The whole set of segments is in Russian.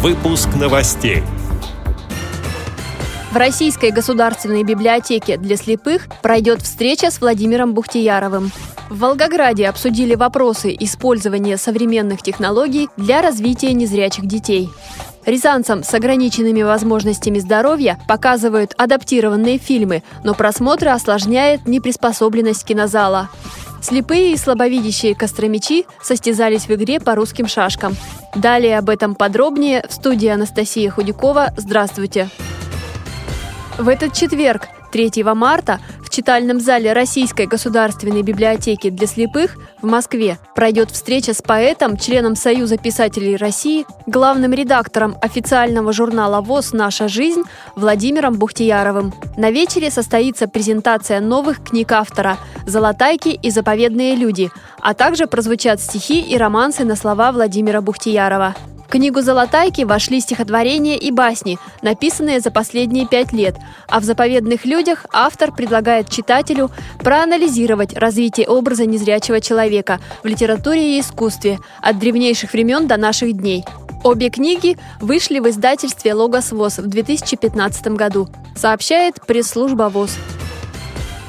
Выпуск новостей. В Российской государственной библиотеке для слепых пройдет встреча с Владимиром Бухтияровым. В Волгограде обсудили вопросы использования современных технологий для развития незрячих детей. Рязанцам с ограниченными возможностями здоровья показывают адаптированные фильмы, но просмотры осложняет неприспособленность кинозала. Слепые и слабовидящие костромичи состязались в игре по русским шашкам. Далее об этом подробнее в студии Анастасия Худякова. Здравствуйте! В этот четверг, 3 марта, читальном зале Российской государственной библиотеки для слепых в Москве пройдет встреча с поэтом, членом Союза писателей России, главным редактором официального журнала ВОЗ «Наша жизнь» Владимиром Бухтияровым. На вечере состоится презентация новых книг автора «Золотайки» и «Заповедные люди», а также прозвучат стихи и романсы на слова Владимира Бухтиярова. В книгу «Золотайки» вошли стихотворения и басни, написанные за последние пять лет, а в «Заповедных людях» автор предлагает читателю проанализировать развитие образа незрячего человека в литературе и искусстве от древнейших времен до наших дней. Обе книги вышли в издательстве «Логос ВОЗ» в 2015 году, сообщает пресс-служба ВОЗ.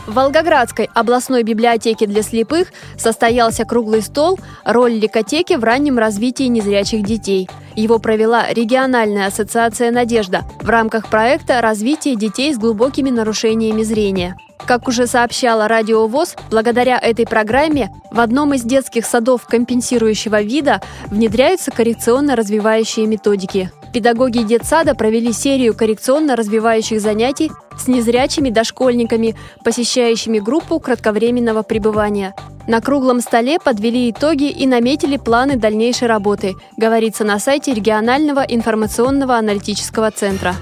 В Волгоградской областной библиотеке для слепых состоялся круглый стол «Роль ликотеки в раннем развитии незрячих детей». Его провела региональная ассоциация «Надежда» в рамках проекта «Развитие детей с глубокими нарушениями зрения». Как уже сообщала Радио ВОЗ, благодаря этой программе в одном из детских садов компенсирующего вида внедряются коррекционно-развивающие методики. Педагоги детсада провели серию коррекционно-развивающих занятий с незрячими дошкольниками, посещающими группу кратковременного пребывания. На круглом столе подвели итоги и наметили планы дальнейшей работы, говорится на сайте регионального информационного аналитического центра.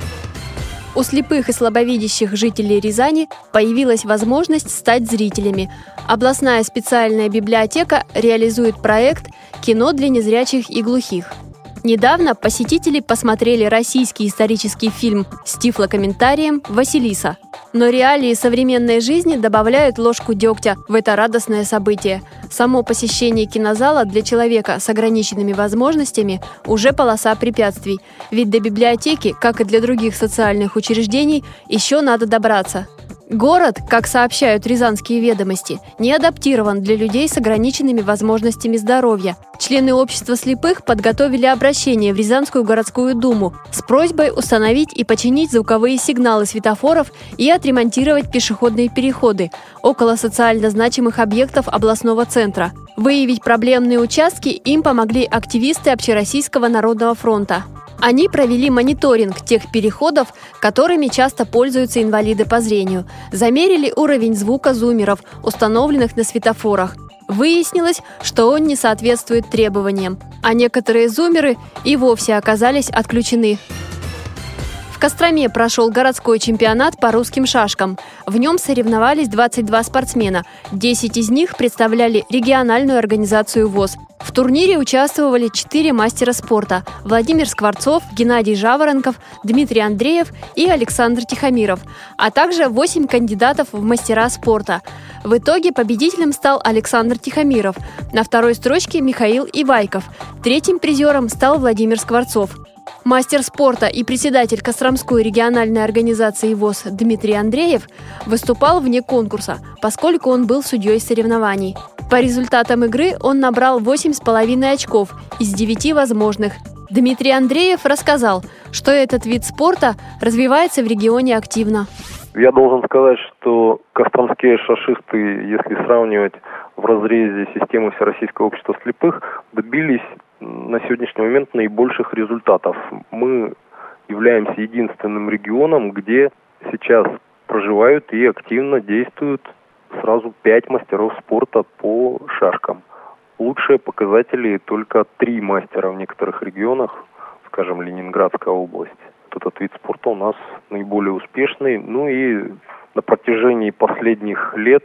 У слепых и слабовидящих жителей Рязани появилась возможность стать зрителями. Областная специальная библиотека реализует проект «Кино для незрячих и глухих». Недавно посетители посмотрели российский исторический фильм с тифлокомментарием «Василиса». Но реалии современной жизни добавляют ложку дегтя в это радостное событие. Само посещение кинозала для человека с ограниченными возможностями уже полоса препятствий. Ведь до библиотеки, как и для других социальных учреждений, еще надо добраться. Город, как сообщают рязанские ведомости, не адаптирован для людей с ограниченными возможностями здоровья. Члены общества слепых подготовили обращение в Рязанскую городскую думу с просьбой установить и починить звуковые сигналы светофоров и отремонтировать пешеходные переходы около социально значимых объектов областного центра. Выявить проблемные участки им помогли активисты Общероссийского народного фронта. Они провели мониторинг тех переходов, которыми часто пользуются инвалиды по зрению. Замерили уровень звука зумеров, установленных на светофорах. Выяснилось, что он не соответствует требованиям, а некоторые зумеры и вовсе оказались отключены. В Костроме прошел городской чемпионат по русским шашкам. В нем соревновались 22 спортсмена. 10 из них представляли региональную организацию ВОЗ. В турнире участвовали четыре мастера спорта – Владимир Скворцов, Геннадий Жаворонков, Дмитрий Андреев и Александр Тихомиров, а также восемь кандидатов в мастера спорта. В итоге победителем стал Александр Тихомиров, на второй строчке Михаил Ивайков, третьим призером стал Владимир Скворцов. Мастер спорта и председатель Костромской региональной организации ВОЗ Дмитрий Андреев выступал вне конкурса, поскольку он был судьей соревнований. По результатам игры он набрал 8,5 очков из 9 возможных. Дмитрий Андреев рассказал, что этот вид спорта развивается в регионе активно. Я должен сказать, что костромские шашисты, если сравнивать в разрезе системы Всероссийского общества слепых, добились на сегодняшний момент наибольших результатов. Мы являемся единственным регионом, где сейчас проживают и активно действуют сразу пять мастеров спорта по шашкам. Лучшие показатели только три мастера в некоторых регионах, скажем, Ленинградская область. Этот вид спорта у нас наиболее успешный. Ну и на протяжении последних лет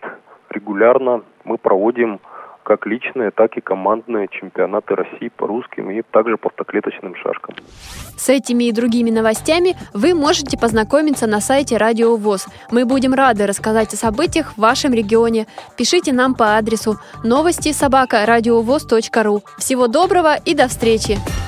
регулярно мы проводим как личные, так и командные чемпионаты России по русским и также по автоклеточным шашкам. С этими и другими новостями вы можете познакомиться на сайте Радио ВОЗ. Мы будем рады рассказать о событиях в вашем регионе. Пишите нам по адресу новости собака ру. Всего доброго и до встречи!